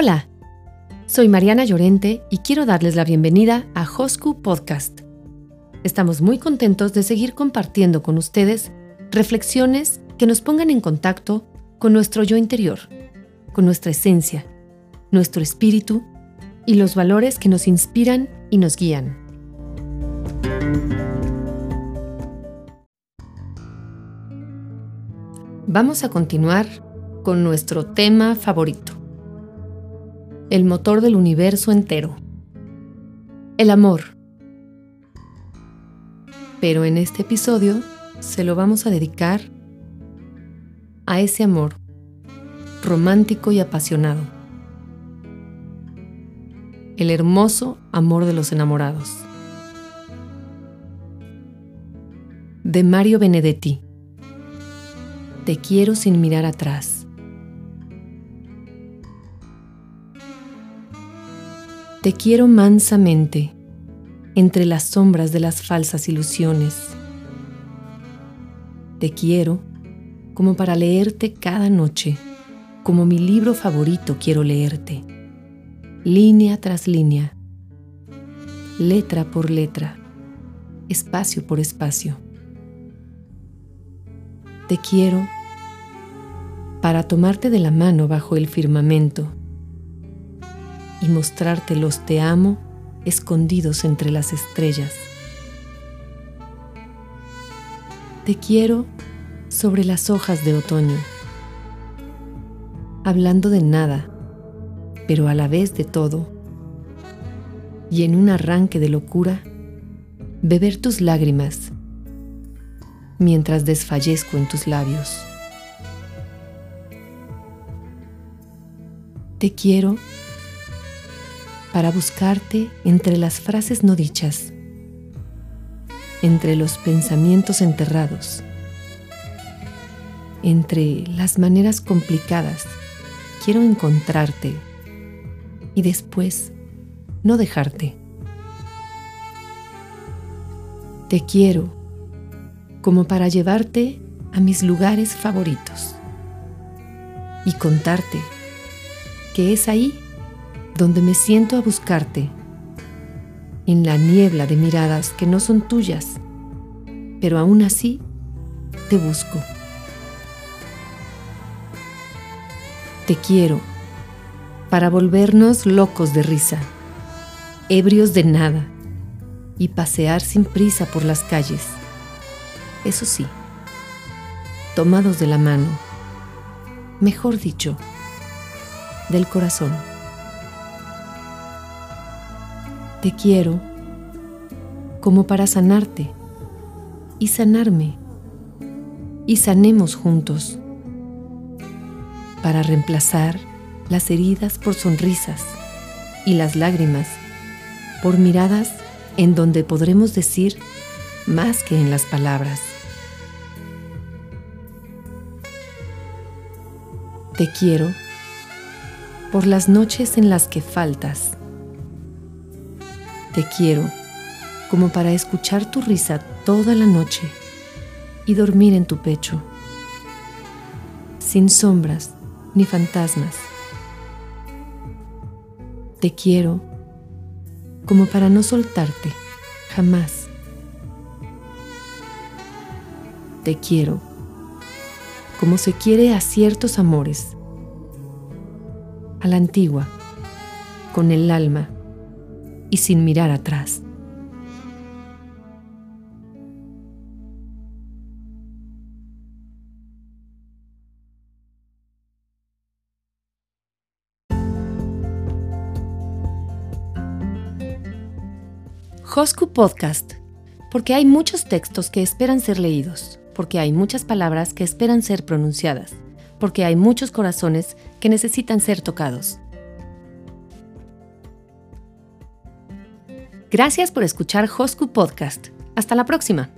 Hola, soy Mariana Llorente y quiero darles la bienvenida a Hosku Podcast. Estamos muy contentos de seguir compartiendo con ustedes reflexiones que nos pongan en contacto con nuestro yo interior, con nuestra esencia, nuestro espíritu y los valores que nos inspiran y nos guían. Vamos a continuar con nuestro tema favorito, el motor del universo entero, el amor. Pero en este episodio se lo vamos a dedicar a ese amor romántico y apasionado, el hermoso amor de los enamorados. De Mario Benedetti. Te quiero sin mirar atrás. Te quiero mansamente, entre las sombras de las falsas ilusiones. Te quiero como para leerte cada noche, como mi libro favorito quiero leerte, línea tras línea, letra por letra, espacio por espacio. Te quiero para tomarte de la mano bajo el firmamento y mostrarte los te amo escondidos entre las estrellas. Te quiero sobre las hojas de otoño, hablando de nada, pero a la vez de todo, y en un arranque de locura, beber tus lágrimas mientras desfallezco en tus labios. Te quiero para buscarte entre las frases no dichas, entre los pensamientos enterrados, entre las maneras complicadas. Quiero encontrarte y después no dejarte. Te quiero como para llevarte a mis lugares favoritos y contarte que es ahí donde me siento a buscarte, en la niebla de miradas que no son tuyas, pero aún así te busco. Te quiero para volvernos locos de risa, ebrios de nada y pasear sin prisa por las calles. Eso sí, tomados de la mano, mejor dicho, del corazón. Te quiero como para sanarte y sanarme y sanemos juntos para reemplazar las heridas por sonrisas y las lágrimas por miradas en donde podremos decir más que en las palabras. Te quiero por las noches en las que faltas. Te quiero como para escuchar tu risa toda la noche y dormir en tu pecho, sin sombras ni fantasmas. Te quiero como para no soltarte jamás. Te quiero como se quiere a ciertos amores a la antigua, con el alma y sin mirar atrás. Hosku Podcast, porque hay muchos textos que esperan ser leídos, porque hay muchas palabras que esperan ser pronunciadas porque hay muchos corazones que necesitan ser tocados. Gracias por escuchar Hosku Podcast. Hasta la próxima.